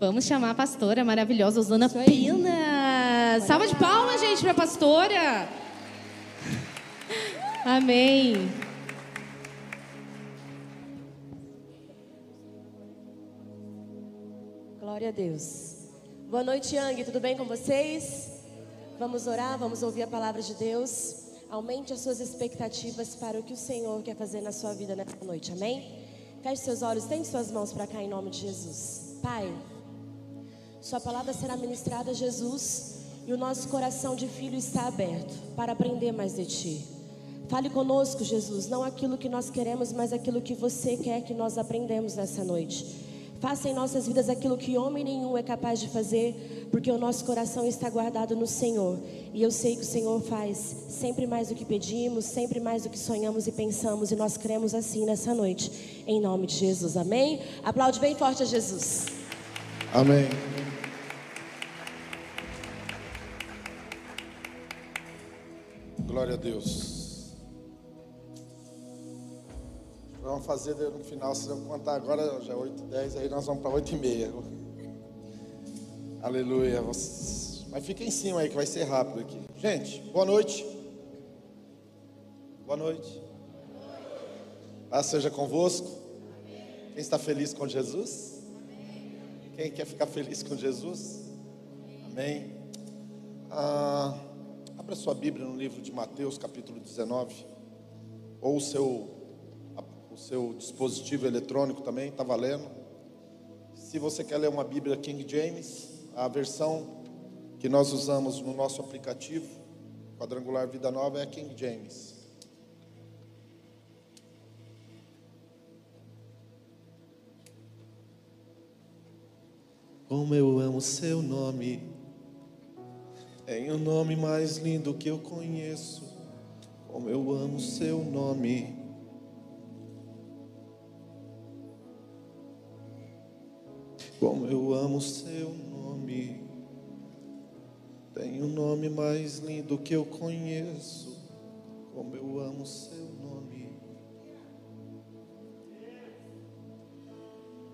Vamos chamar a pastora maravilhosa, Osana Pina. Salva de palmas, gente, para a pastora. Amém. Glória a Deus. Boa noite, Yang. Tudo bem com vocês? Vamos orar, vamos ouvir a palavra de Deus. Aumente as suas expectativas para o que o Senhor quer fazer na sua vida nessa noite. Amém? Feche seus olhos, tende suas mãos para cá em nome de Jesus. Pai, Sua palavra será ministrada a Jesus e o nosso coração de filho está aberto para aprender mais de Ti. Fale conosco, Jesus, não aquilo que nós queremos, mas aquilo que você quer que nós aprendemos nessa noite. Faça em nossas vidas aquilo que homem nenhum é capaz de fazer, porque o nosso coração está guardado no Senhor. E eu sei que o Senhor faz sempre mais do que pedimos, sempre mais do que sonhamos e pensamos, e nós cremos assim nessa noite, em nome de Jesus. Amém? Aplaude bem forte a Jesus. Amém. Glória a Deus. Vamos fazer no final, se não contar agora, já é 8 10 aí nós vamos para 8 e meia. Aleluia. Mas fica em cima aí que vai ser rápido aqui. Gente, boa noite. Boa noite. Paz seja convosco. Quem está feliz com Jesus? Quem quer ficar feliz com Jesus? Amém. Ah, abra sua Bíblia no livro de Mateus, capítulo 19. Ou o seu, o seu dispositivo eletrônico também, está valendo. Se você quer ler uma Bíblia King James, a versão que nós usamos no nosso aplicativo, Quadrangular Vida Nova, é a King James. Como eu amo seu nome, é o nome mais lindo que eu conheço. Como eu amo seu nome. Como eu amo seu nome. Tem o nome mais lindo que eu conheço. Como eu amo seu nome.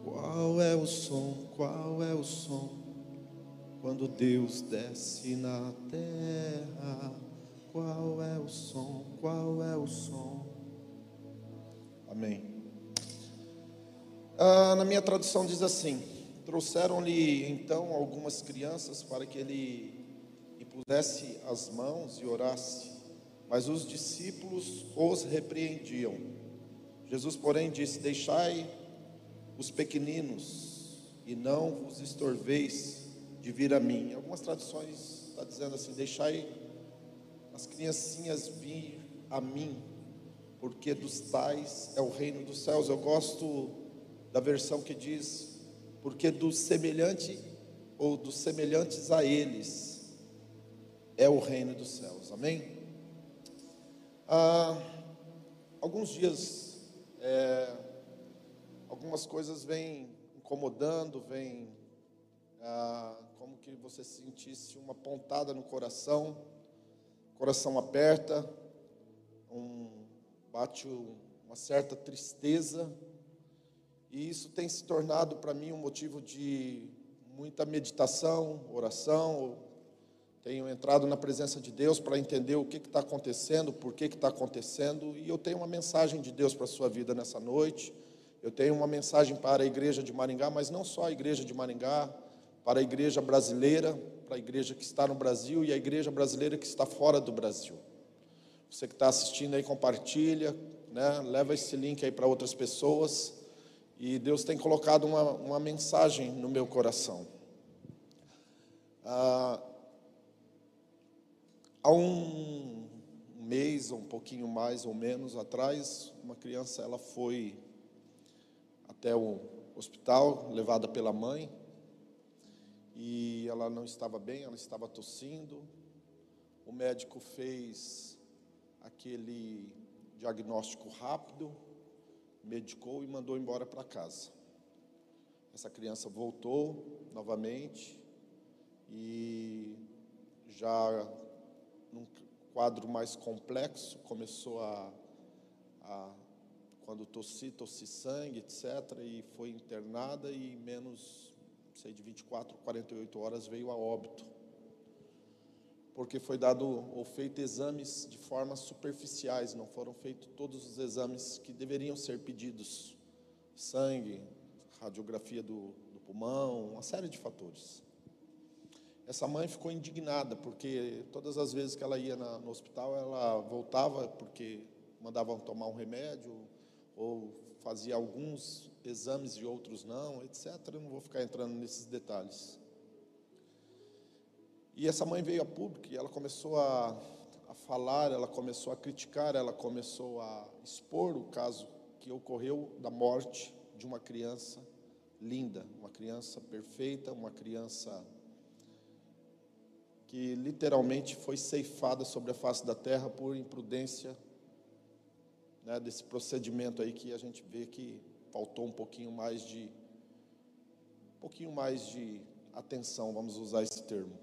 Qual é o som? Qual é o som? Quando Deus desce na terra. Qual é o som? Qual é o som? Amém. Ah, na minha tradução diz assim: Trouxeram-lhe então algumas crianças para que ele impusesse as mãos e orasse, mas os discípulos os repreendiam. Jesus, porém, disse: Deixai os pequeninos e não vos estorveis de vir a mim. Algumas traduções está dizendo assim: Deixai as criancinhas vir a mim, porque dos tais é o reino dos céus. Eu gosto da versão que diz: Porque do semelhante ou dos semelhantes a eles é o reino dos céus. Amém? Ah, alguns dias, é, algumas coisas vêm incomodando, vêm ah, como que você sentisse uma pontada no coração, coração aperta, um, bate uma certa tristeza, e isso tem se tornado para mim um motivo de muita meditação, oração, tenho entrado na presença de Deus para entender o que está acontecendo, por que está acontecendo, e eu tenho uma mensagem de Deus para a sua vida nessa noite. Eu tenho uma mensagem para a igreja de Maringá, mas não só a igreja de Maringá, para a igreja brasileira, para a igreja que está no Brasil e a igreja brasileira que está fora do Brasil. Você que está assistindo aí, compartilha, né? leva esse link aí para outras pessoas. E Deus tem colocado uma, uma mensagem no meu coração. Ah, Há um mês, um pouquinho mais ou menos atrás, uma criança ela foi até o hospital, levada pela mãe, e ela não estava bem, ela estava tossindo. O médico fez aquele diagnóstico rápido, medicou e mandou embora para casa. Essa criança voltou novamente e já num quadro mais complexo, começou a, a quando tossi, tossi sangue, etc., e foi internada e menos sei, de 24 a 48 horas, veio a óbito. Porque foi dado ou feito exames de formas superficiais, não foram feitos todos os exames que deveriam ser pedidos: sangue, radiografia do, do pulmão, uma série de fatores. Essa mãe ficou indignada, porque todas as vezes que ela ia na, no hospital, ela voltava porque mandavam tomar um remédio ou fazia alguns exames e outros não, etc. Eu não vou ficar entrando nesses detalhes. E essa mãe veio a público e ela começou a, a falar, ela começou a criticar, ela começou a expor o caso que ocorreu da morte de uma criança linda, uma criança perfeita, uma criança que literalmente foi ceifada sobre a face da terra por imprudência né, desse procedimento aí que a gente vê que faltou um pouquinho mais de um pouquinho mais de atenção, vamos usar esse termo.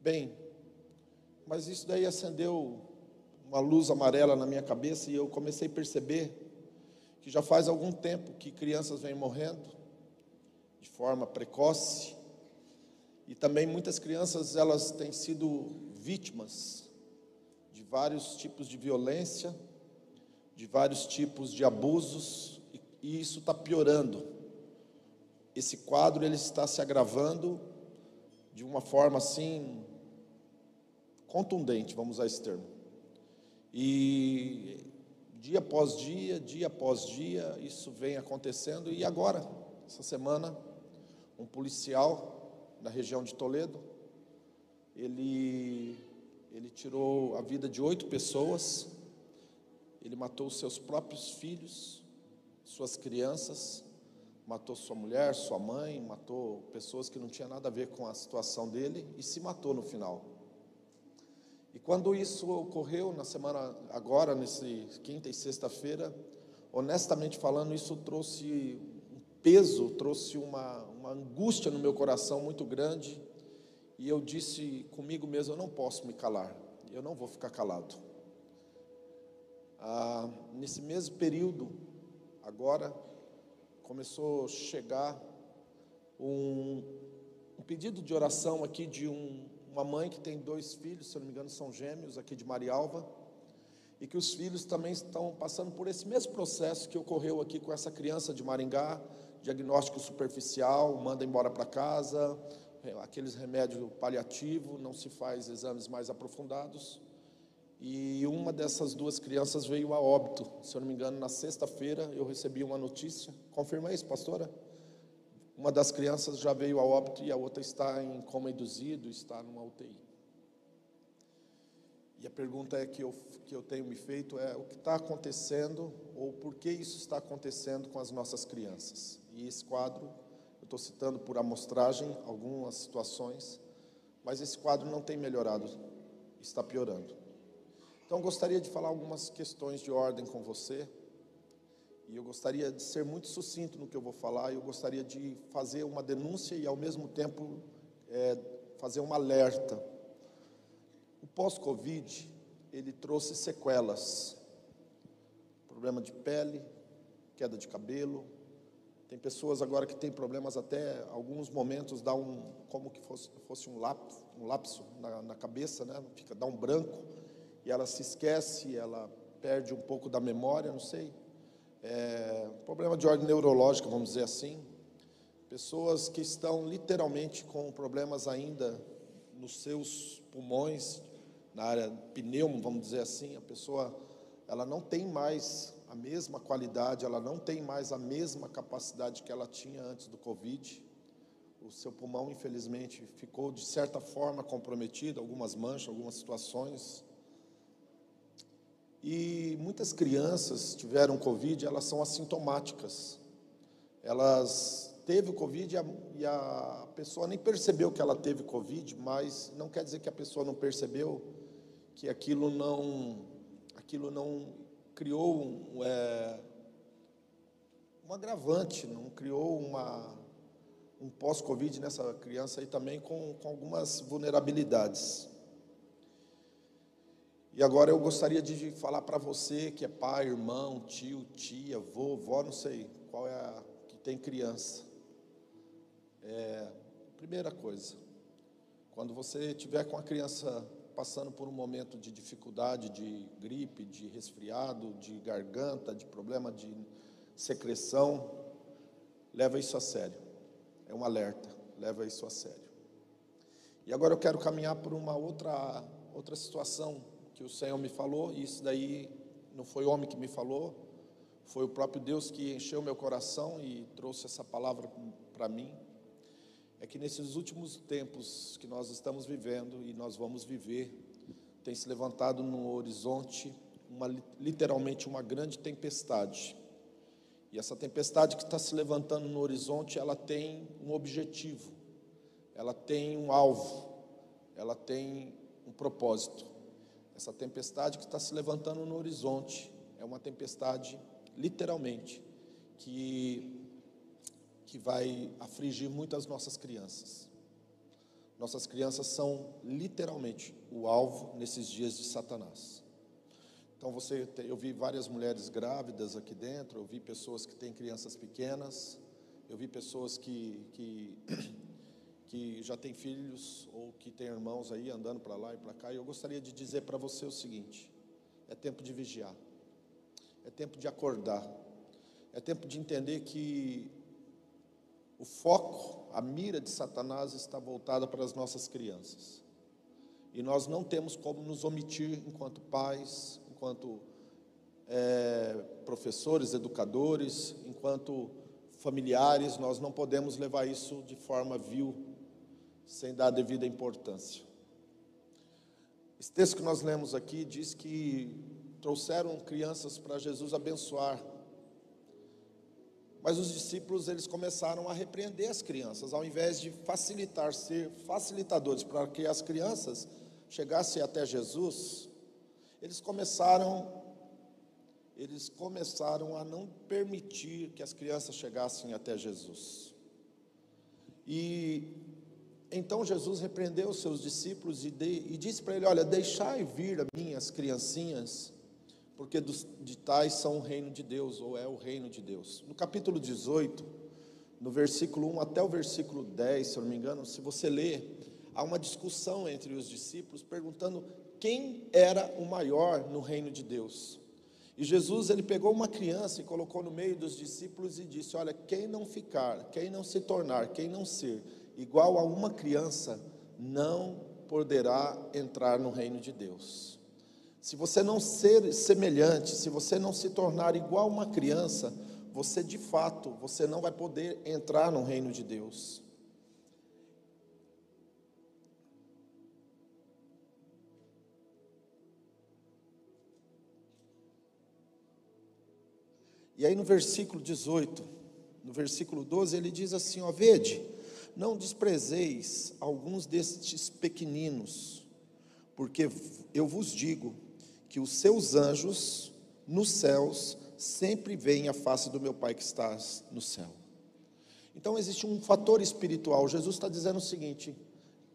Bem, mas isso daí acendeu uma luz amarela na minha cabeça e eu comecei a perceber que já faz algum tempo que crianças vêm morrendo de forma precoce e também muitas crianças elas têm sido vítimas de vários tipos de violência, de vários tipos de abusos, e, isso está piorando. Esse quadro ele está se agravando de uma forma assim contundente, vamos usar esse termo. E dia após dia, dia após dia, isso vem acontecendo. E agora, essa semana, um policial da região de Toledo. Ele, ele tirou a vida de oito pessoas, ele matou seus próprios filhos, suas crianças, matou sua mulher, sua mãe, matou pessoas que não tinham nada a ver com a situação dele e se matou no final. E quando isso ocorreu na semana agora, nesse quinta e sexta-feira, honestamente falando, isso trouxe peso, trouxe uma, uma angústia no meu coração muito grande. E eu disse comigo mesmo: eu não posso me calar, eu não vou ficar calado. Ah, nesse mesmo período, agora, começou a chegar um, um pedido de oração aqui de um, uma mãe que tem dois filhos, se não me engano, são gêmeos, aqui de Marialva, e que os filhos também estão passando por esse mesmo processo que ocorreu aqui com essa criança de Maringá, diagnóstico superficial, manda embora para casa, é, aqueles remédios paliativos, não se faz exames mais aprofundados. E uma dessas duas crianças veio a óbito. Se eu não me engano, na sexta-feira eu recebi uma notícia. Confirma isso, pastora? Uma das crianças já veio a óbito e a outra está em coma induzido, está numa UTI. E a pergunta é que eu, que eu tenho me feito é o que está acontecendo ou por que isso está acontecendo com as nossas crianças. E esse quadro, eu estou citando por amostragem algumas situações, mas esse quadro não tem melhorado, está piorando. Então, gostaria de falar algumas questões de ordem com você, e eu gostaria de ser muito sucinto no que eu vou falar, eu gostaria de fazer uma denúncia e, ao mesmo tempo, é, fazer um alerta. O pós-Covid, ele trouxe sequelas, problema de pele, queda de cabelo, tem pessoas agora que têm problemas até alguns momentos dá um como que fosse, fosse um lapso, um lapso na, na, cabeça, né? Fica dá um branco e ela se esquece, ela perde um pouco da memória, não sei. É, problema de ordem neurológica, vamos dizer assim. Pessoas que estão literalmente com problemas ainda nos seus pulmões, na área pneumo, vamos dizer assim. A pessoa ela não tem mais a mesma qualidade, ela não tem mais a mesma capacidade que ela tinha antes do Covid. O seu pulmão, infelizmente, ficou de certa forma comprometido, algumas manchas, algumas situações. E muitas crianças tiveram Covid, elas são assintomáticas. Elas teve o Covid e a, e a pessoa nem percebeu que ela teve Covid, mas não quer dizer que a pessoa não percebeu que aquilo não, aquilo não criou um, é, um agravante, não criou uma, um pós-Covid nessa criança aí também com, com algumas vulnerabilidades. E agora eu gostaria de falar para você que é pai, irmão, tio, tia, vovó, não sei qual é a que tem criança. É, primeira coisa, quando você tiver com a criança passando por um momento de dificuldade, de gripe, de resfriado, de garganta, de problema de secreção, leva isso a sério. É um alerta, leva isso a sério. E agora eu quero caminhar por uma outra outra situação que o Senhor me falou, e isso daí não foi o homem que me falou, foi o próprio Deus que encheu meu coração e trouxe essa palavra para mim. É que nesses últimos tempos que nós estamos vivendo e nós vamos viver, tem se levantado no horizonte uma, literalmente uma grande tempestade. E essa tempestade que está se levantando no horizonte, ela tem um objetivo, ela tem um alvo, ela tem um propósito. Essa tempestade que está se levantando no horizonte é uma tempestade, literalmente, que, que vai afligir muitas nossas crianças. Nossas crianças são literalmente o alvo nesses dias de Satanás. Então você, eu vi várias mulheres grávidas aqui dentro, eu vi pessoas que têm crianças pequenas, eu vi pessoas que, que que já tem filhos ou que tem irmãos aí andando para lá e para cá, e eu gostaria de dizer para você o seguinte: é tempo de vigiar, é tempo de acordar, é tempo de entender que o foco, a mira de Satanás está voltada para as nossas crianças. E nós não temos como nos omitir enquanto pais, enquanto é, professores, educadores, enquanto familiares, nós não podemos levar isso de forma vil sem dar a devida importância. Esse texto que nós lemos aqui diz que trouxeram crianças para Jesus abençoar. Mas os discípulos eles começaram a repreender as crianças, ao invés de facilitar, ser facilitadores para que as crianças chegassem até Jesus, eles começaram eles começaram a não permitir que as crianças chegassem até Jesus. E então Jesus repreendeu os seus discípulos e, de, e disse para ele: Olha, deixai vir a mim as criancinhas, porque dos, de tais são o reino de Deus, ou é o reino de Deus. No capítulo 18, no versículo 1 até o versículo 10, se eu não me engano, se você ler, há uma discussão entre os discípulos perguntando quem era o maior no reino de Deus. E Jesus ele pegou uma criança e colocou no meio dos discípulos e disse: Olha, quem não ficar, quem não se tornar, quem não ser igual a uma criança, não poderá entrar no reino de Deus. Se você não ser semelhante, se você não se tornar igual a uma criança, você de fato, você não vai poder entrar no reino de Deus. E aí no versículo 18, no versículo 12, ele diz assim: ó, vede, não desprezeis alguns destes pequeninos, porque eu vos digo que os seus anjos nos céus sempre veem a face do meu Pai que está no céu. Então existe um fator espiritual. Jesus está dizendo o seguinte: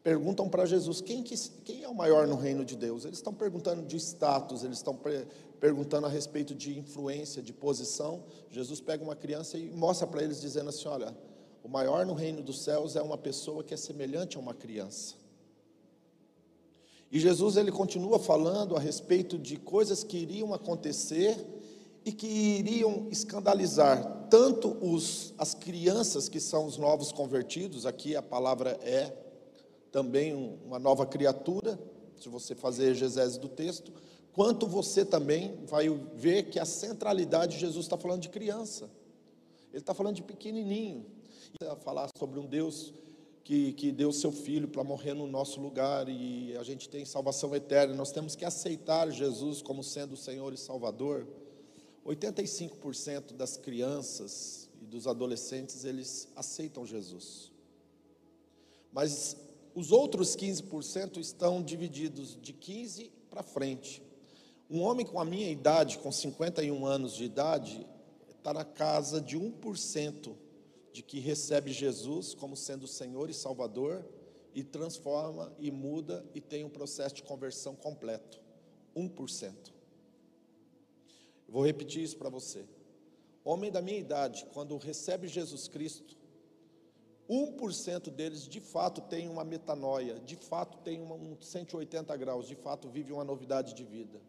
perguntam para Jesus quem, que, quem é o maior no reino de Deus. Eles estão perguntando de status, eles estão perguntando a respeito de influência, de posição. Jesus pega uma criança e mostra para eles, dizendo assim: olha o maior no reino dos céus é uma pessoa que é semelhante a uma criança. E Jesus ele continua falando a respeito de coisas que iriam acontecer e que iriam escandalizar tanto os, as crianças que são os novos convertidos, aqui a palavra é também uma nova criatura, se você fazer exegese do texto, quanto você também vai ver que a centralidade de Jesus está falando de criança, ele está falando de pequenininho, a falar sobre um Deus que, que deu seu filho para morrer no nosso lugar e a gente tem salvação eterna. Nós temos que aceitar Jesus como sendo o Senhor e Salvador. 85% das crianças e dos adolescentes eles aceitam Jesus. Mas os outros 15% estão divididos de 15 para frente. Um homem com a minha idade, com 51 anos de idade, está na casa de 1% de que recebe Jesus como sendo Senhor e Salvador e transforma e muda e tem um processo de conversão completo. 1%. Vou repetir isso para você. Homem da minha idade, quando recebe Jesus Cristo, 1% deles de fato tem uma metanoia, de fato tem um 180 graus, de fato vive uma novidade de vida.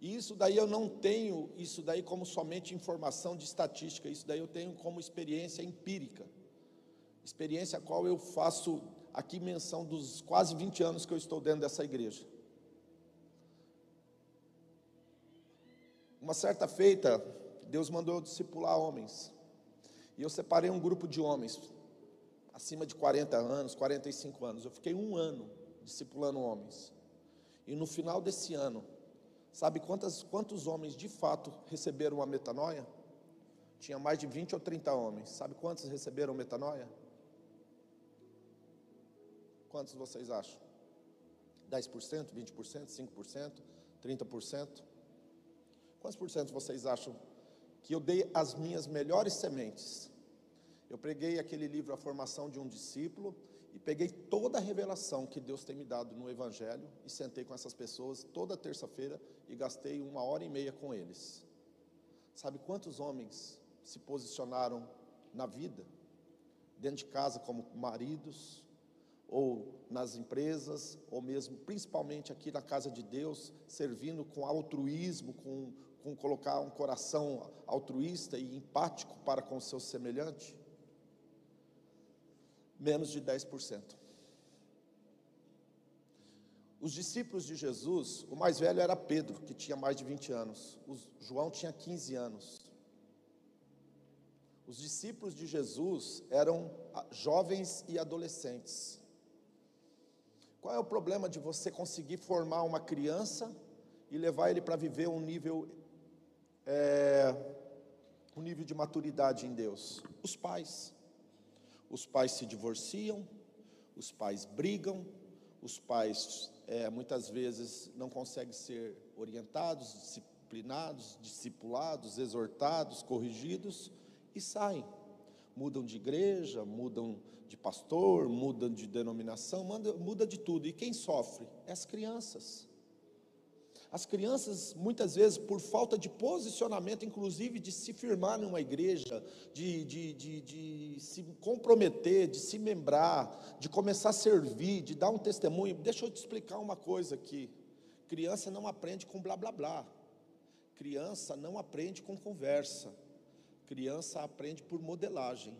E isso daí eu não tenho isso daí como somente informação de estatística, isso daí eu tenho como experiência empírica. Experiência a qual eu faço aqui menção dos quase 20 anos que eu estou dentro dessa igreja. Uma certa feita, Deus mandou eu discipular homens. E eu separei um grupo de homens, acima de 40 anos, 45 anos. Eu fiquei um ano discipulando homens. E no final desse ano, sabe quantas, quantos homens de fato receberam a metanoia? Tinha mais de 20 ou 30 homens. Sabe quantos receberam metanoia? Quantos vocês acham? 10%, 20%, 5%, 30%? Quantos por cento vocês acham que eu dei as minhas melhores sementes? Eu preguei aquele livro A Formação de um Discípulo e peguei toda a revelação que Deus tem me dado no Evangelho e sentei com essas pessoas toda terça-feira e gastei uma hora e meia com eles. Sabe quantos homens se posicionaram na vida, dentro de casa, como maridos, ou nas empresas, ou mesmo principalmente aqui na casa de Deus, servindo com altruísmo, com, com colocar um coração altruísta e empático para com o seu semelhante? Menos de 10%. Os discípulos de Jesus, o mais velho era Pedro, que tinha mais de 20 anos. O João tinha 15 anos. Os discípulos de Jesus eram jovens e adolescentes. Qual é o problema de você conseguir formar uma criança e levar ele para viver um nível, é, um nível de maturidade em Deus? Os pais. Os pais se divorciam, os pais brigam, os pais é, muitas vezes não conseguem ser orientados, disciplinados, discipulados, exortados, corrigidos e saem. Mudam de igreja, mudam de pastor, muda de denominação, muda de tudo. E quem sofre? É as crianças. As crianças, muitas vezes, por falta de posicionamento, inclusive de se firmar numa igreja, de, de, de, de, se comprometer, de se membrar, de começar a servir, de dar um testemunho. Deixa eu te explicar uma coisa aqui: criança não aprende com blá blá blá, criança não aprende com conversa, criança aprende por modelagem.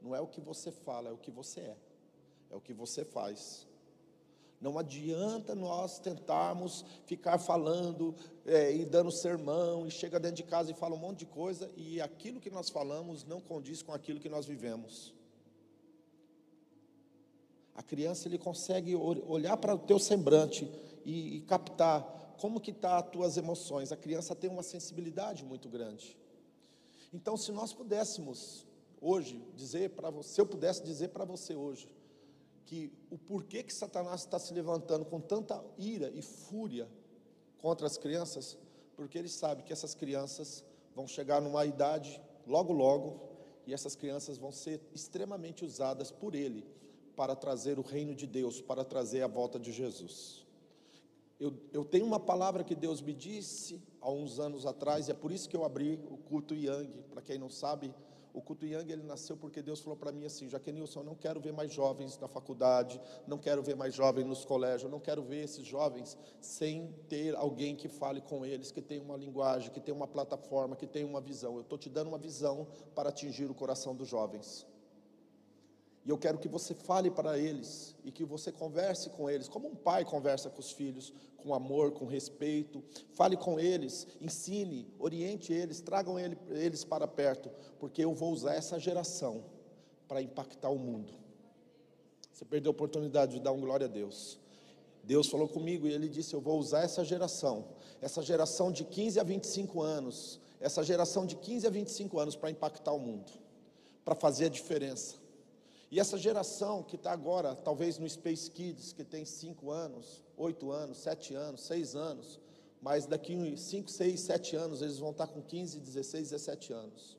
Não é o que você fala, é o que você é. É o que você faz. Não adianta nós tentarmos ficar falando é, e dando sermão, e chega dentro de casa e fala um monte de coisa, e aquilo que nós falamos não condiz com aquilo que nós vivemos. A criança ele consegue olhar para o teu semblante e, e captar como que está as tuas emoções. A criança tem uma sensibilidade muito grande. Então, se nós pudéssemos hoje dizer para você, se eu pudesse dizer para você hoje, que o porquê que Satanás está se levantando com tanta ira e fúria contra as crianças, porque ele sabe que essas crianças vão chegar numa idade logo logo e essas crianças vão ser extremamente usadas por ele para trazer o reino de Deus, para trazer a volta de Jesus. Eu, eu tenho uma palavra que Deus me disse há uns anos atrás, e é por isso que eu abri o culto Yang. Para quem não sabe, o culto Yang ele nasceu porque Deus falou para mim assim: Jaquenilson, não quero ver mais jovens na faculdade, não quero ver mais jovens nos colégios, não quero ver esses jovens sem ter alguém que fale com eles, que tenha uma linguagem, que tenha uma plataforma, que tenha uma visão. Eu estou te dando uma visão para atingir o coração dos jovens. E eu quero que você fale para eles e que você converse com eles, como um pai conversa com os filhos, com amor, com respeito. Fale com eles, ensine, oriente eles, tragam eles para perto, porque eu vou usar essa geração para impactar o mundo. Você perdeu a oportunidade de dar um glória a Deus. Deus falou comigo e ele disse: Eu vou usar essa geração, essa geração de 15 a 25 anos, essa geração de 15 a 25 anos para impactar o mundo, para fazer a diferença. E essa geração que está agora, talvez no Space Kids, que tem 5 anos, 8 anos, 7 anos, 6 anos, mas daqui 5, 6, 7 anos eles vão estar tá com 15, 16, 17 anos.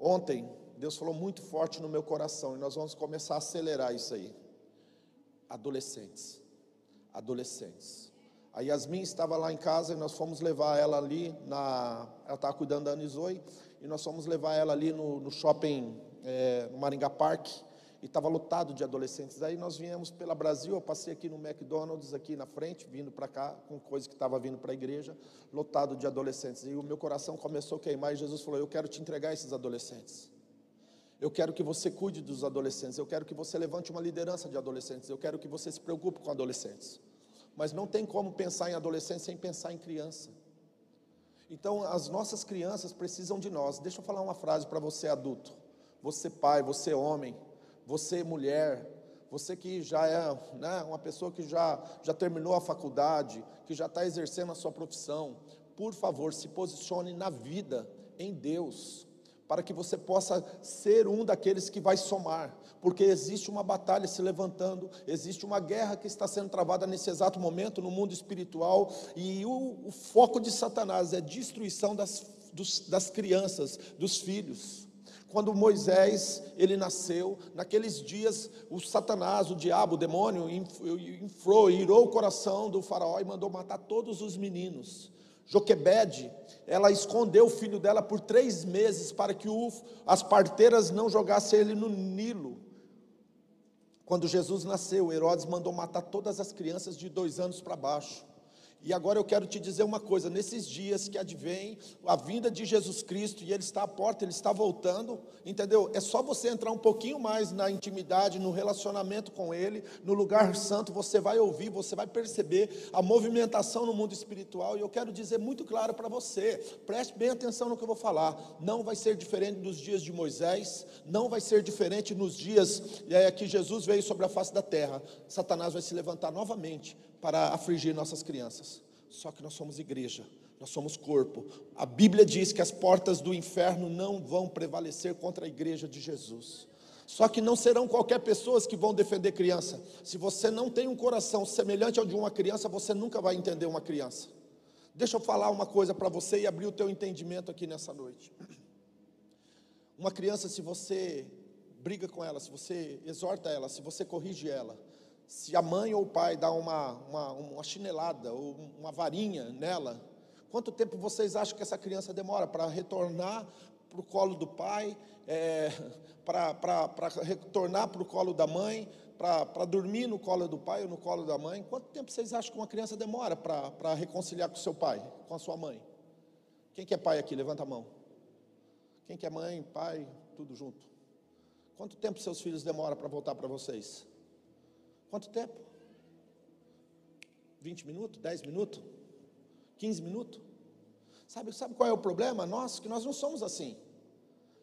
Ontem, Deus falou muito forte no meu coração e nós vamos começar a acelerar isso aí. Adolescentes. Adolescentes. A Yasmin estava lá em casa e nós fomos levar ela ali na. Ela estava cuidando da Anizoe e nós fomos levar ela ali no, no shopping é, no Maringá Park, e estava lotado de adolescentes. Aí nós viemos pela Brasil, eu passei aqui no McDonald's, aqui na frente, vindo para cá, com coisa que estava vindo para a igreja, lotado de adolescentes. E o meu coração começou a queimar, e Jesus falou: Eu quero te entregar esses adolescentes. Eu quero que você cuide dos adolescentes, eu quero que você levante uma liderança de adolescentes, eu quero que você se preocupe com adolescentes. Mas não tem como pensar em adolescente sem pensar em criança. Então, as nossas crianças precisam de nós. Deixa eu falar uma frase para você adulto. Você pai, você homem, você mulher, você que já é né, uma pessoa que já, já terminou a faculdade, que já está exercendo a sua profissão, por favor, se posicione na vida, em Deus, para que você possa ser um daqueles que vai somar, porque existe uma batalha se levantando, existe uma guerra que está sendo travada nesse exato momento no mundo espiritual, e o, o foco de Satanás é destruição das, dos, das crianças, dos filhos. Quando Moisés ele nasceu, naqueles dias o Satanás, o diabo, o demônio, inflou, irou o coração do faraó e mandou matar todos os meninos. Joquebede, ela escondeu o filho dela por três meses para que o, as parteiras não jogassem ele no Nilo. Quando Jesus nasceu, Herodes mandou matar todas as crianças de dois anos para baixo. E agora eu quero te dizer uma coisa: nesses dias que advém a vinda de Jesus Cristo e Ele está à porta, Ele está voltando, entendeu? É só você entrar um pouquinho mais na intimidade, no relacionamento com Ele, no lugar santo, você vai ouvir, você vai perceber a movimentação no mundo espiritual. E eu quero dizer muito claro para você: preste bem atenção no que eu vou falar. Não vai ser diferente dos dias de Moisés, não vai ser diferente nos dias é, que Jesus veio sobre a face da terra. Satanás vai se levantar novamente para afligir nossas crianças. Só que nós somos igreja, nós somos corpo. A Bíblia diz que as portas do inferno não vão prevalecer contra a igreja de Jesus. Só que não serão qualquer pessoas que vão defender criança. Se você não tem um coração semelhante ao de uma criança, você nunca vai entender uma criança. Deixa eu falar uma coisa para você e abrir o teu entendimento aqui nessa noite. Uma criança, se você briga com ela, se você exorta ela, se você corrige ela, se a mãe ou o pai dá uma, uma, uma chinelada ou uma varinha nela, quanto tempo vocês acham que essa criança demora para retornar para o colo do pai, é, para retornar para o colo da mãe, para dormir no colo do pai ou no colo da mãe? Quanto tempo vocês acham que uma criança demora para reconciliar com seu pai, com a sua mãe? Quem que é pai aqui? Levanta a mão. Quem que é mãe, pai, tudo junto? Quanto tempo seus filhos demoram para voltar para vocês? Quanto tempo? 20 minutos? 10 minutos? 15 minutos? Sabe, sabe qual é o problema? Nós, que nós não somos assim.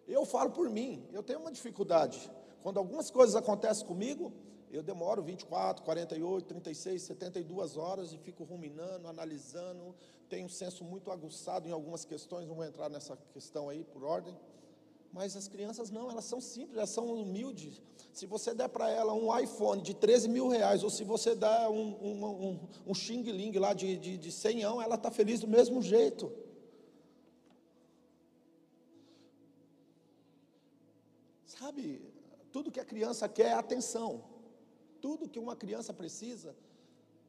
Eu falo por mim, eu tenho uma dificuldade. Quando algumas coisas acontecem comigo, eu demoro 24, 48, 36, 72 horas e fico ruminando, analisando. Tenho um senso muito aguçado em algumas questões, não vou entrar nessa questão aí por ordem. Mas as crianças não, elas são simples, elas são humildes. Se você der para ela um iPhone de 13 mil reais, ou se você der um, um, um, um Xing Ling lá de, de, de 100 ela está feliz do mesmo jeito. Sabe, tudo que a criança quer é atenção. Tudo que uma criança precisa,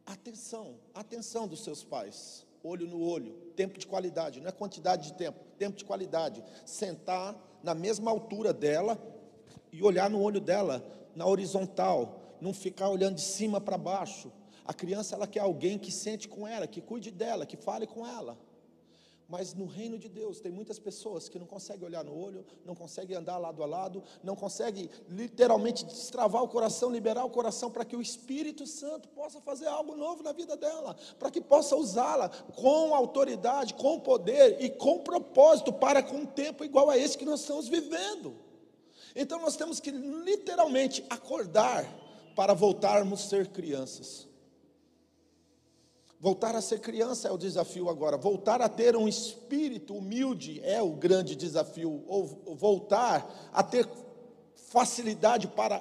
atenção, atenção dos seus pais olho no olho, tempo de qualidade, não é quantidade de tempo, tempo de qualidade. Sentar na mesma altura dela e olhar no olho dela, na horizontal, não ficar olhando de cima para baixo. A criança ela quer alguém que sente com ela, que cuide dela, que fale com ela. Mas no reino de Deus tem muitas pessoas que não conseguem olhar no olho, não conseguem andar lado a lado, não conseguem literalmente destravar o coração, liberar o coração para que o Espírito Santo possa fazer algo novo na vida dela, para que possa usá-la com autoridade, com poder e com propósito para com um tempo igual a esse que nós estamos vivendo. Então nós temos que literalmente acordar para voltarmos a ser crianças. Voltar a ser criança é o desafio agora. Voltar a ter um espírito humilde é o grande desafio. Ou voltar a ter facilidade para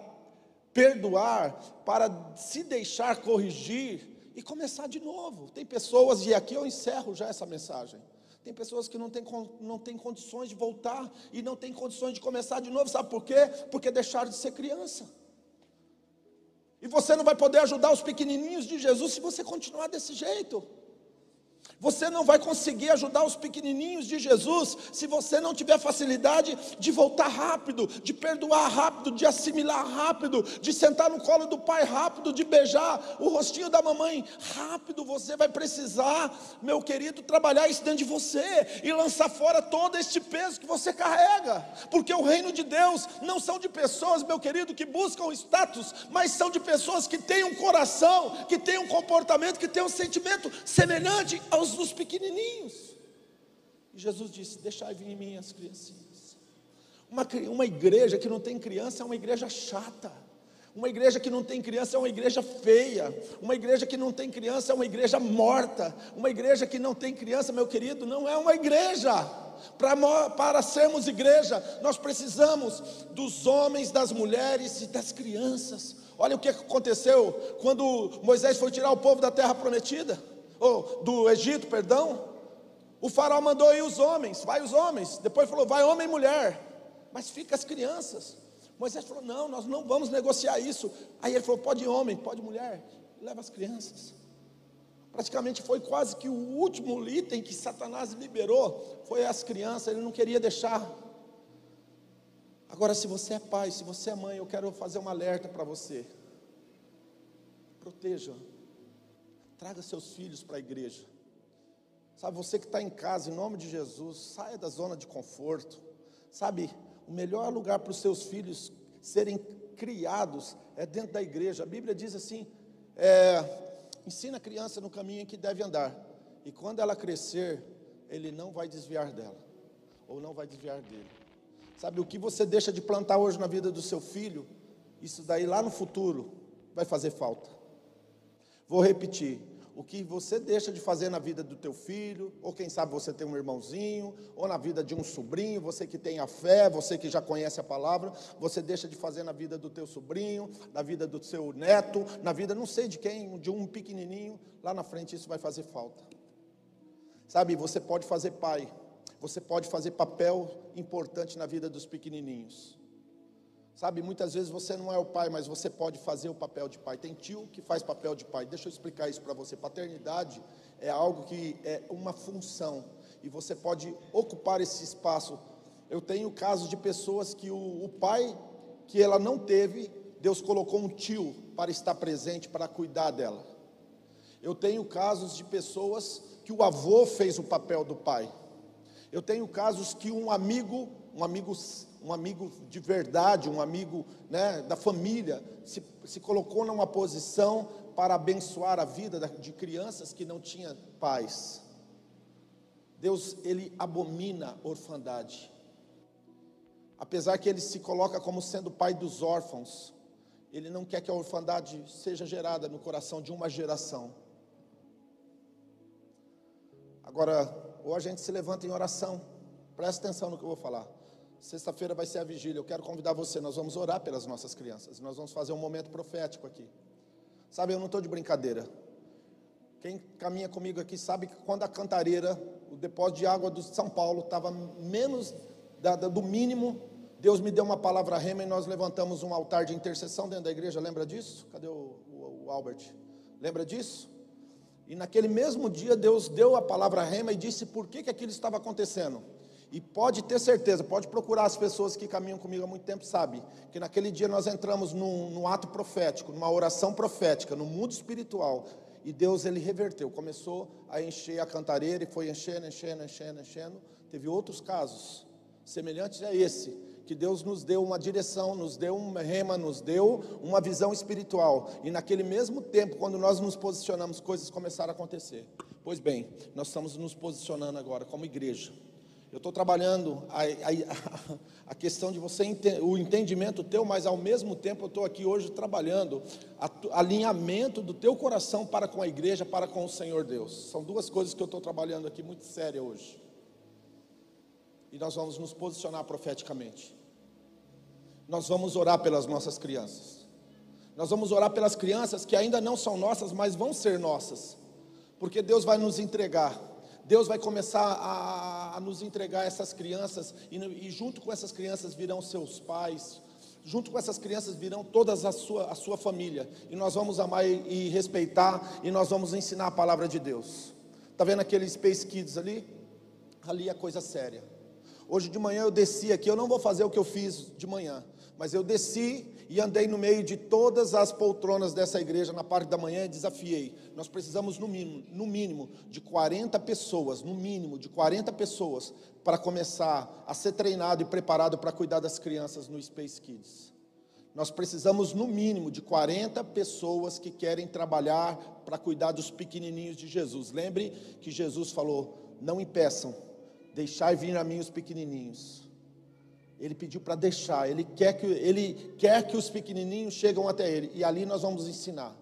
perdoar, para se deixar corrigir e começar de novo. Tem pessoas, e aqui eu encerro já essa mensagem. Tem pessoas que não têm, não têm condições de voltar e não têm condições de começar de novo. Sabe por quê? Porque deixaram de ser criança. E você não vai poder ajudar os pequenininhos de Jesus se você continuar desse jeito. Você não vai conseguir ajudar os pequenininhos de Jesus se você não tiver facilidade de voltar rápido, de perdoar rápido, de assimilar rápido, de sentar no colo do pai rápido, de beijar o rostinho da mamãe rápido. Você vai precisar, meu querido, trabalhar isso dentro de você e lançar fora todo este peso que você carrega, porque o reino de Deus não são de pessoas, meu querido, que buscam status, mas são de pessoas que têm um coração, que têm um comportamento, que têm um sentimento semelhante aos aos dos pequenininhos. E Jesus disse: Deixai vir em mim as criancinhas. Uma, uma igreja que não tem criança é uma igreja chata. Uma igreja que não tem criança é uma igreja feia. Uma igreja que não tem criança é uma igreja morta. Uma igreja que não tem criança, meu querido, não é uma igreja. Para, para sermos igreja, nós precisamos dos homens, das mulheres e das crianças. Olha o que aconteceu quando Moisés foi tirar o povo da terra prometida ou do Egito, perdão, o faraó mandou ir os homens, vai os homens, depois falou, vai homem e mulher, mas fica as crianças. Moisés falou, não, nós não vamos negociar isso. Aí ele falou, pode homem, pode mulher, leva as crianças. Praticamente foi quase que o último item que Satanás liberou, foi as crianças, ele não queria deixar. Agora, se você é pai, se você é mãe, eu quero fazer um alerta para você. Proteja Traga seus filhos para a igreja. Sabe, você que está em casa, em nome de Jesus, saia da zona de conforto. Sabe, o melhor lugar para os seus filhos serem criados é dentro da igreja. A Bíblia diz assim: é, ensina a criança no caminho em que deve andar, e quando ela crescer, ele não vai desviar dela, ou não vai desviar dele. Sabe, o que você deixa de plantar hoje na vida do seu filho, isso daí lá no futuro vai fazer falta. Vou repetir: o que você deixa de fazer na vida do teu filho, ou quem sabe você tem um irmãozinho, ou na vida de um sobrinho, você que tem a fé, você que já conhece a palavra, você deixa de fazer na vida do teu sobrinho, na vida do seu neto, na vida não sei de quem, de um pequenininho, lá na frente isso vai fazer falta. Sabe, você pode fazer pai, você pode fazer papel importante na vida dos pequenininhos. Sabe, muitas vezes você não é o pai, mas você pode fazer o papel de pai. Tem tio que faz papel de pai. Deixa eu explicar isso para você. Paternidade é algo que é uma função e você pode ocupar esse espaço. Eu tenho casos de pessoas que o, o pai que ela não teve, Deus colocou um tio para estar presente, para cuidar dela. Eu tenho casos de pessoas que o avô fez o papel do pai. Eu tenho casos que um amigo, um amigo um amigo de verdade, um amigo né, da família, se, se colocou numa posição para abençoar a vida de crianças que não tinham pais. Deus, ele abomina orfandade. Apesar que ele se coloca como sendo pai dos órfãos, ele não quer que a orfandade seja gerada no coração de uma geração. Agora, ou a gente se levanta em oração, presta atenção no que eu vou falar. Sexta-feira vai ser a vigília. Eu quero convidar você. Nós vamos orar pelas nossas crianças. Nós vamos fazer um momento profético aqui. Sabe, eu não estou de brincadeira. Quem caminha comigo aqui sabe que quando a cantareira, o depósito de água do São Paulo estava menos da, da, do mínimo, Deus me deu uma palavra rema e nós levantamos um altar de intercessão dentro da igreja. Lembra disso? Cadê o, o, o Albert? Lembra disso? E naquele mesmo dia Deus deu a palavra rema e disse por que, que aquilo estava acontecendo. E pode ter certeza, pode procurar as pessoas que caminham comigo há muito tempo, sabe, que naquele dia nós entramos num, num ato profético, numa oração profética, no mundo espiritual. E Deus ele reverteu, começou a encher a cantareira e foi enchendo, enchendo, enchendo, enchendo. Teve outros casos semelhantes a esse, que Deus nos deu uma direção, nos deu um rema, nos deu uma visão espiritual. E naquele mesmo tempo, quando nós nos posicionamos, coisas começaram a acontecer. Pois bem, nós estamos nos posicionando agora como igreja. Eu estou trabalhando a, a, a, questão de você, o entendimento teu, mas ao mesmo tempo eu estou aqui hoje trabalhando a, alinhamento do teu coração para com a igreja, para com o Senhor Deus. São duas coisas que eu estou trabalhando aqui muito séria hoje. E nós vamos nos posicionar profeticamente. Nós vamos orar pelas nossas crianças. Nós vamos orar pelas crianças que ainda não são nossas, mas vão ser nossas. Porque Deus vai nos entregar Deus vai começar a, a nos entregar essas crianças, e, e, junto com essas crianças virão seus pais, junto com essas crianças virão toda a sua, a sua família, e nós vamos amar e, e respeitar, e nós vamos ensinar a palavra de Deus. Tá vendo aquele Space Kids ali? Ali é coisa séria. Hoje de manhã eu desci aqui, eu não vou fazer o que eu fiz de manhã, mas eu desci e andei no meio de todas as poltronas dessa igreja na parte da manhã e desafiei. Nós precisamos no mínimo, no mínimo de 40 pessoas, no mínimo de 40 pessoas para começar a ser treinado e preparado para cuidar das crianças no Space Kids. Nós precisamos no mínimo de 40 pessoas que querem trabalhar para cuidar dos pequenininhos de Jesus. Lembre que Jesus falou: "Não impeçam, deixai vir a mim os pequenininhos". Ele pediu para deixar, ele quer, que, ele quer que os pequenininhos cheguem até ele, e ali nós vamos ensinar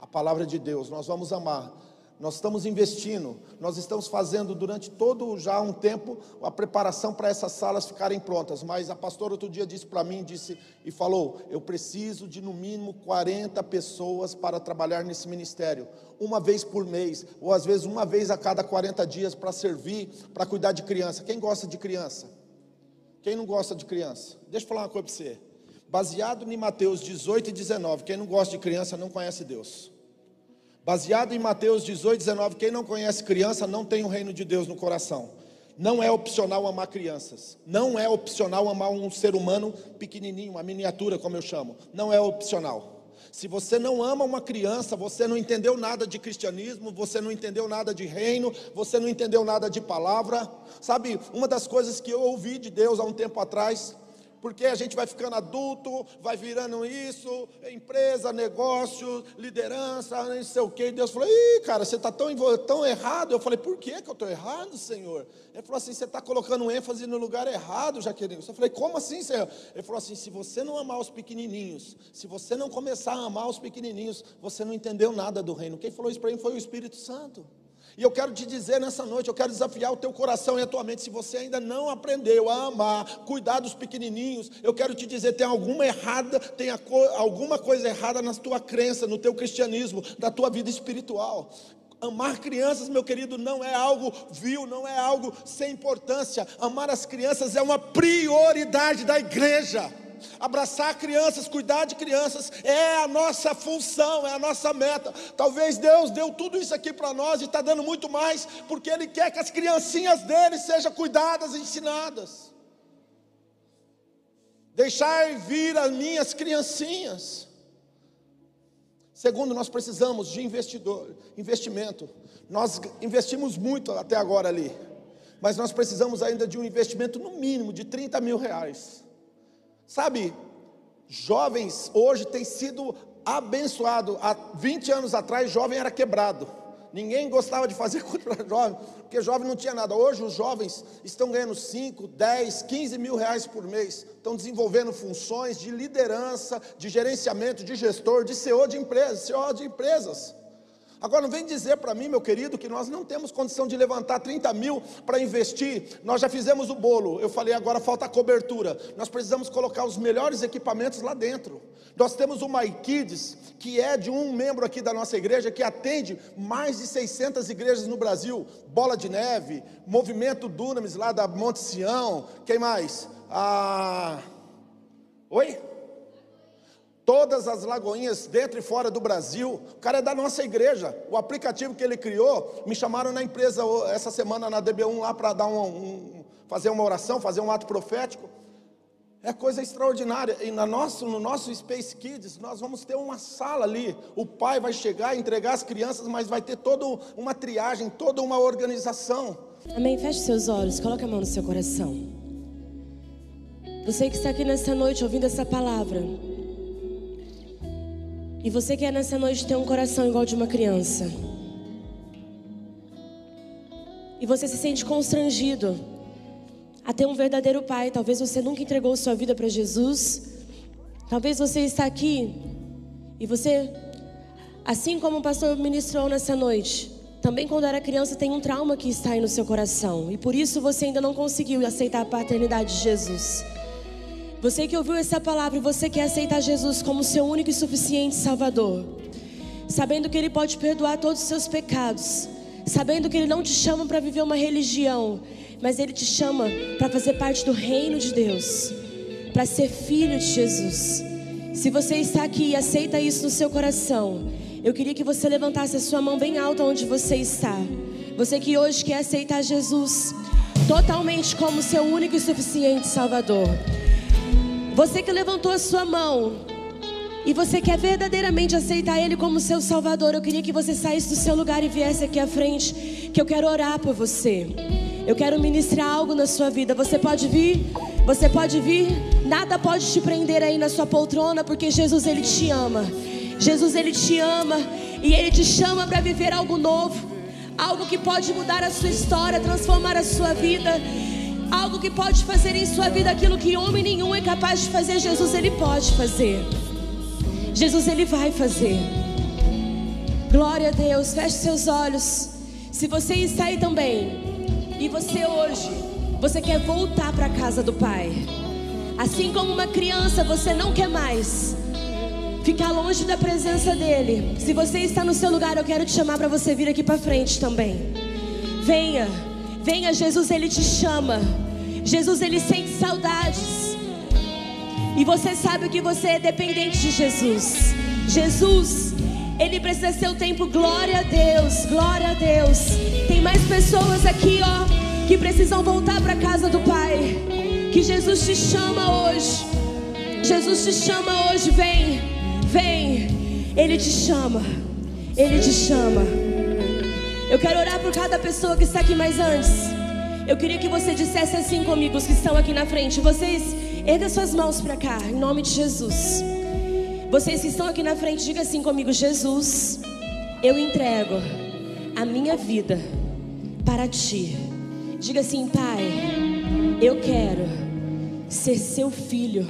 a palavra de Deus, nós vamos amar, nós estamos investindo, nós estamos fazendo durante todo já um tempo a preparação para essas salas ficarem prontas. Mas a pastora outro dia disse para mim, disse e falou: eu preciso de no mínimo 40 pessoas para trabalhar nesse ministério, uma vez por mês, ou às vezes uma vez a cada 40 dias para servir, para cuidar de criança. Quem gosta de criança? Quem não gosta de criança? Deixa eu falar uma coisa para você. Baseado em Mateus 18 e 19, quem não gosta de criança não conhece Deus. Baseado em Mateus 18 e 19, quem não conhece criança não tem o reino de Deus no coração. Não é opcional amar crianças. Não é opcional amar um ser humano pequenininho, uma miniatura, como eu chamo. Não é opcional. Se você não ama uma criança, você não entendeu nada de cristianismo, você não entendeu nada de reino, você não entendeu nada de palavra. Sabe, uma das coisas que eu ouvi de Deus há um tempo atrás, porque a gente vai ficando adulto, vai virando isso, empresa, negócio, liderança, não sei o que. Deus falou: Ih, cara, você está tão, tão errado. Eu falei: Por que, que eu estou errado, Senhor? Ele falou assim: Você está colocando ênfase no lugar errado, Jaqueline. Eu falei: Como assim, Senhor? Ele falou assim: Se você não amar os pequenininhos, se você não começar a amar os pequenininhos, você não entendeu nada do reino. Quem falou isso para mim foi o Espírito Santo. E eu quero te dizer nessa noite, eu quero desafiar o teu coração e a tua mente. Se você ainda não aprendeu a amar, cuidar dos pequenininhos, eu quero te dizer: tem alguma errada, tem alguma coisa errada na tua crença, no teu cristianismo, na tua vida espiritual. Amar crianças, meu querido, não é algo vil, não é algo sem importância. Amar as crianças é uma prioridade da igreja. Abraçar crianças, cuidar de crianças é a nossa função, é a nossa meta. Talvez Deus deu tudo isso aqui para nós e está dando muito mais, porque Ele quer que as criancinhas dele sejam cuidadas e ensinadas. Deixar vir as minhas criancinhas. Segundo, nós precisamos de investidor, investimento. Nós investimos muito até agora ali, mas nós precisamos ainda de um investimento no mínimo de 30 mil reais. Sabe, jovens hoje têm sido abençoados. Há 20 anos atrás, jovem era quebrado. Ninguém gostava de fazer coisa para jovem, porque jovem não tinha nada. Hoje os jovens estão ganhando 5, 10, 15 mil reais por mês. Estão desenvolvendo funções de liderança, de gerenciamento, de gestor, de CEO de empresas, CEO de empresas. Agora não vem dizer para mim, meu querido, que nós não temos condição de levantar 30 mil para investir. Nós já fizemos o bolo. Eu falei, agora falta cobertura. Nós precisamos colocar os melhores equipamentos lá dentro. Nós temos o MyKids, que é de um membro aqui da nossa igreja, que atende mais de 600 igrejas no Brasil. Bola de Neve, Movimento Dunamis lá da Monte Sião. Quem mais? Ah... Oi? Todas as lagoinhas dentro e fora do Brasil. O cara é da nossa igreja. O aplicativo que ele criou, me chamaram na empresa essa semana na DB1 lá para dar um, um, fazer uma oração, fazer um ato profético. É coisa extraordinária. E na nosso, no nosso Space Kids, nós vamos ter uma sala ali. O pai vai chegar, entregar as crianças, mas vai ter toda uma triagem, toda uma organização. Amém. Feche seus olhos, coloque a mão no seu coração. Você que está aqui nessa noite ouvindo essa palavra, e você quer nessa noite ter um coração igual de uma criança. E você se sente constrangido a ter um verdadeiro pai. Talvez você nunca entregou sua vida para Jesus. Talvez você está aqui e você, assim como o pastor ministrou nessa noite, também quando era criança tem um trauma que está aí no seu coração. E por isso você ainda não conseguiu aceitar a paternidade de Jesus. Você que ouviu essa palavra e você quer aceitar Jesus como seu único e suficiente Salvador, sabendo que Ele pode perdoar todos os seus pecados, sabendo que Ele não te chama para viver uma religião, mas Ele te chama para fazer parte do reino de Deus, para ser filho de Jesus. Se você está aqui e aceita isso no seu coração, eu queria que você levantasse a sua mão bem alta onde você está. Você que hoje quer aceitar Jesus totalmente como seu único e suficiente Salvador. Você que levantou a sua mão e você quer verdadeiramente aceitar Ele como seu Salvador, eu queria que você saísse do seu lugar e viesse aqui à frente, que eu quero orar por você. Eu quero ministrar algo na sua vida. Você pode vir? Você pode vir? Nada pode te prender aí na sua poltrona, porque Jesus ele te ama. Jesus ele te ama e ele te chama para viver algo novo algo que pode mudar a sua história, transformar a sua vida, algo que pode fazer em sua vida aquilo que homem nenhum é capaz de fazer, Jesus ele pode fazer. Jesus ele vai fazer. Glória a Deus, feche seus olhos. Se você está aí também, e você hoje, você quer voltar para a casa do Pai, assim como uma criança, você não quer mais ficar longe da presença dele. Se você está no seu lugar, eu quero te chamar para você vir aqui para frente também. Venha, venha, Jesus, ele te chama. Jesus, ele sente saudades. E você sabe que você é dependente de Jesus. Jesus, ele precisa ser o tempo. Glória a Deus, glória a Deus. Tem mais pessoas aqui, ó, que precisam voltar para casa do Pai. Que Jesus te chama hoje. Jesus te chama hoje, vem. Vem, Ele te chama. Ele te chama. Eu quero orar por cada pessoa que está aqui mais antes. Eu queria que você dissesse assim comigo, os que estão aqui na frente. Vocês, erga suas mãos para cá, em nome de Jesus. Vocês que estão aqui na frente, diga assim comigo: Jesus, eu entrego a minha vida para ti. Diga assim, Pai, eu quero ser seu filho.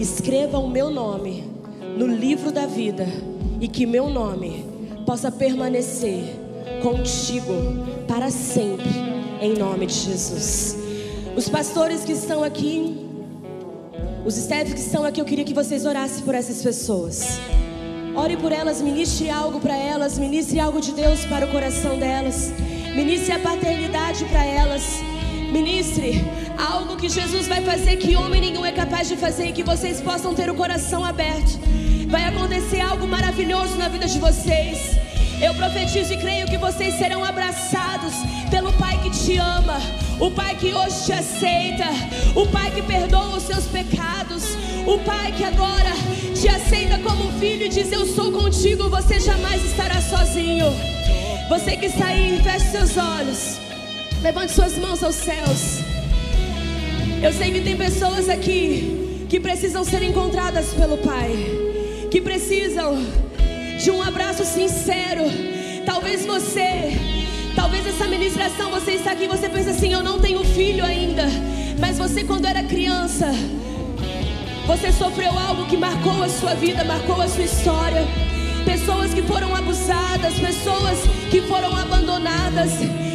Escreva o meu nome no livro da vida e que meu nome possa permanecer contigo para sempre, em nome de Jesus. Os pastores que estão aqui, os staffs que estão aqui, eu queria que vocês orassem por essas pessoas. Ore por elas, ministre algo para elas, ministre algo de Deus para o coração delas, ministre a paternidade para elas, ministre algo que Jesus vai fazer que homem nenhum é capaz de fazer e que vocês possam ter o coração aberto Vai acontecer algo maravilhoso na vida de vocês. Eu profetizo e creio que vocês serão abraçados pelo Pai que te ama, o Pai que hoje te aceita, o Pai que perdoa os seus pecados, o Pai que agora te aceita como filho e diz: Eu sou contigo, você jamais estará sozinho. Você que está aí, feche seus olhos, levante suas mãos aos céus. Eu sei que tem pessoas aqui que precisam ser encontradas pelo Pai que precisam de um abraço sincero. Talvez você, talvez essa ministração, você está aqui, você pensa assim: eu não tenho filho ainda. Mas você, quando era criança, você sofreu algo que marcou a sua vida, marcou a sua história. Pessoas que foram abusadas, pessoas que foram abandonadas.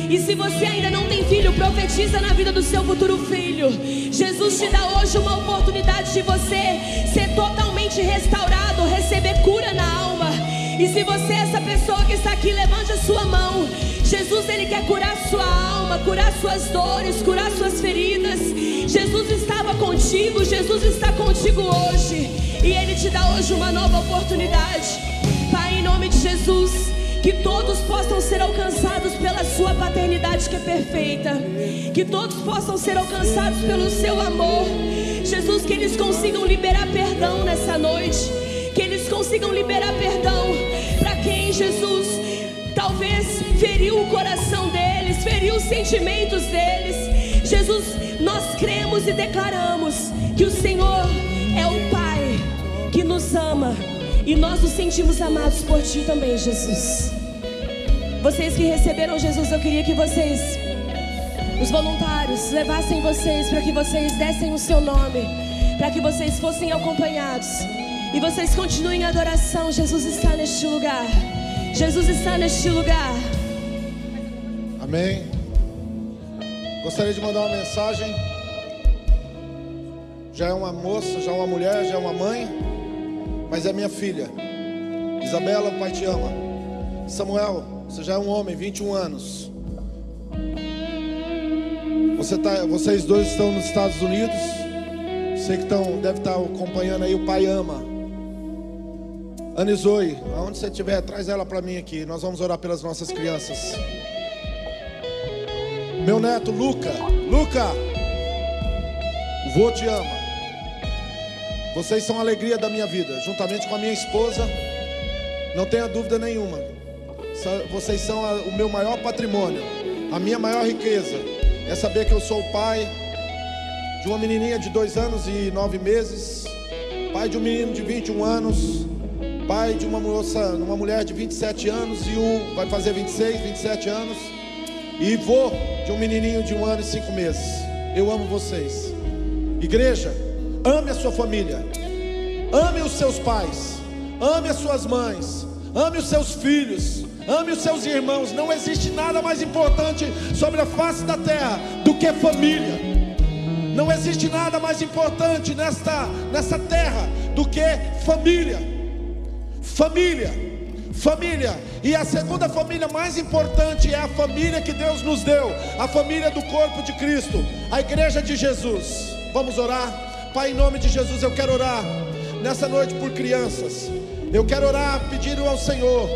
E se você ainda não tem filho, profetiza na vida do seu futuro filho. Jesus te dá hoje uma oportunidade de você ser totalmente restaurado, receber cura na alma. E se você é essa pessoa que está aqui, levante a sua mão. Jesus, Ele quer curar sua alma, curar suas dores, curar suas feridas. Jesus estava contigo, Jesus está contigo hoje. E Ele te dá hoje uma nova oportunidade. Pai, em nome de Jesus que todos possam ser alcançados pela Sua paternidade que é perfeita, que todos possam ser alcançados pelo Seu amor. Jesus, que eles consigam liberar perdão nessa noite, consigam liberar perdão para quem Jesus talvez feriu o coração deles, feriu os sentimentos deles. Jesus, nós cremos e declaramos que o Senhor é o Pai que nos ama e nós nos sentimos amados por Ti também, Jesus. Vocês que receberam Jesus, eu queria que vocês, os voluntários, levassem vocês para que vocês dessem o seu nome, para que vocês fossem acompanhados. E vocês continuem em adoração. Jesus está neste lugar. Jesus está neste lugar. Amém. Gostaria de mandar uma mensagem. Já é uma moça, já é uma mulher, já é uma mãe mas é minha filha. Isabela, o pai te ama. Samuel, você já é um homem, 21 anos. Você tá, vocês dois estão nos Estados Unidos. Sei que estão, deve estar acompanhando aí, o pai ama. Ana Zoe, aonde você estiver, traz ela para mim aqui. Nós vamos orar pelas nossas crianças. Meu neto Luca, Luca, o vô te ama. Vocês são a alegria da minha vida, juntamente com a minha esposa. Não tenha dúvida nenhuma. Vocês são o meu maior patrimônio, a minha maior riqueza. É saber que eu sou o pai de uma menininha de dois anos e nove meses, pai de um menino de 21 anos, pai de uma moça, uma mulher de 27 anos e um vai fazer 26, 27 anos, e vô de um menininho de um ano e cinco meses. Eu amo vocês. Igreja, ame a sua família, ame os seus pais, ame as suas mães, ame os seus filhos, ame os seus irmãos. Não existe nada mais importante sobre a face da terra do que família. Não existe nada mais importante nesta, nessa terra do que família. Família, família. E a segunda família mais importante é a família que Deus nos deu, a família do corpo de Cristo, a igreja de Jesus. Vamos orar? Pai, em nome de Jesus, eu quero orar nessa noite por crianças. Eu quero orar pedindo ao Senhor,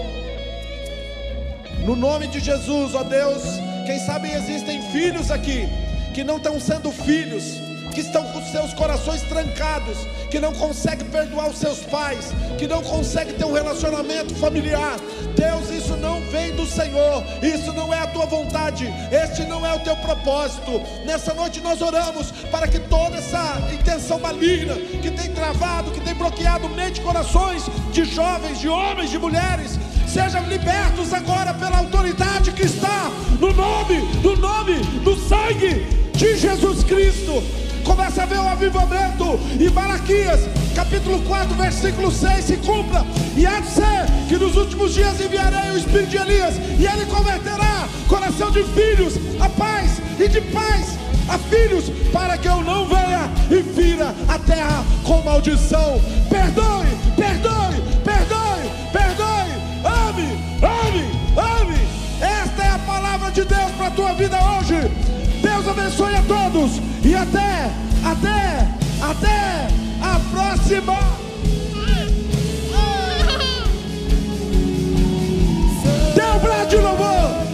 no nome de Jesus, ó Deus. Quem sabe existem filhos aqui que não estão sendo filhos, que estão com seus corações trancados, que não conseguem perdoar os seus pais, que não conseguem ter um relacionamento familiar. Deus, isso não vem do Senhor, isso não é a tua vontade, este não é o teu propósito. Nessa noite nós oramos para que toda essa intenção maligna que tem travado, que tem bloqueado mente e corações de jovens, de homens, de mulheres, sejam libertos agora pela autoridade que está no nome, no nome, no sangue de Jesus Cristo começa a ver o avivamento. E Malaquias, capítulo 4, versículo 6 se cumpra. E há de ser que nos últimos dias enviarei o Espírito de Elias, e ele converterá coração de filhos a paz, e de paz a filhos, para que eu não venha e fira a terra com maldição. Perdoe, perdoe, perdoe, perdoe, ame, ame, ame. Esta é a palavra de Deus para a tua vida hoje. Deus abençoe a todos até, até, até a próxima. Dê um brado louvor.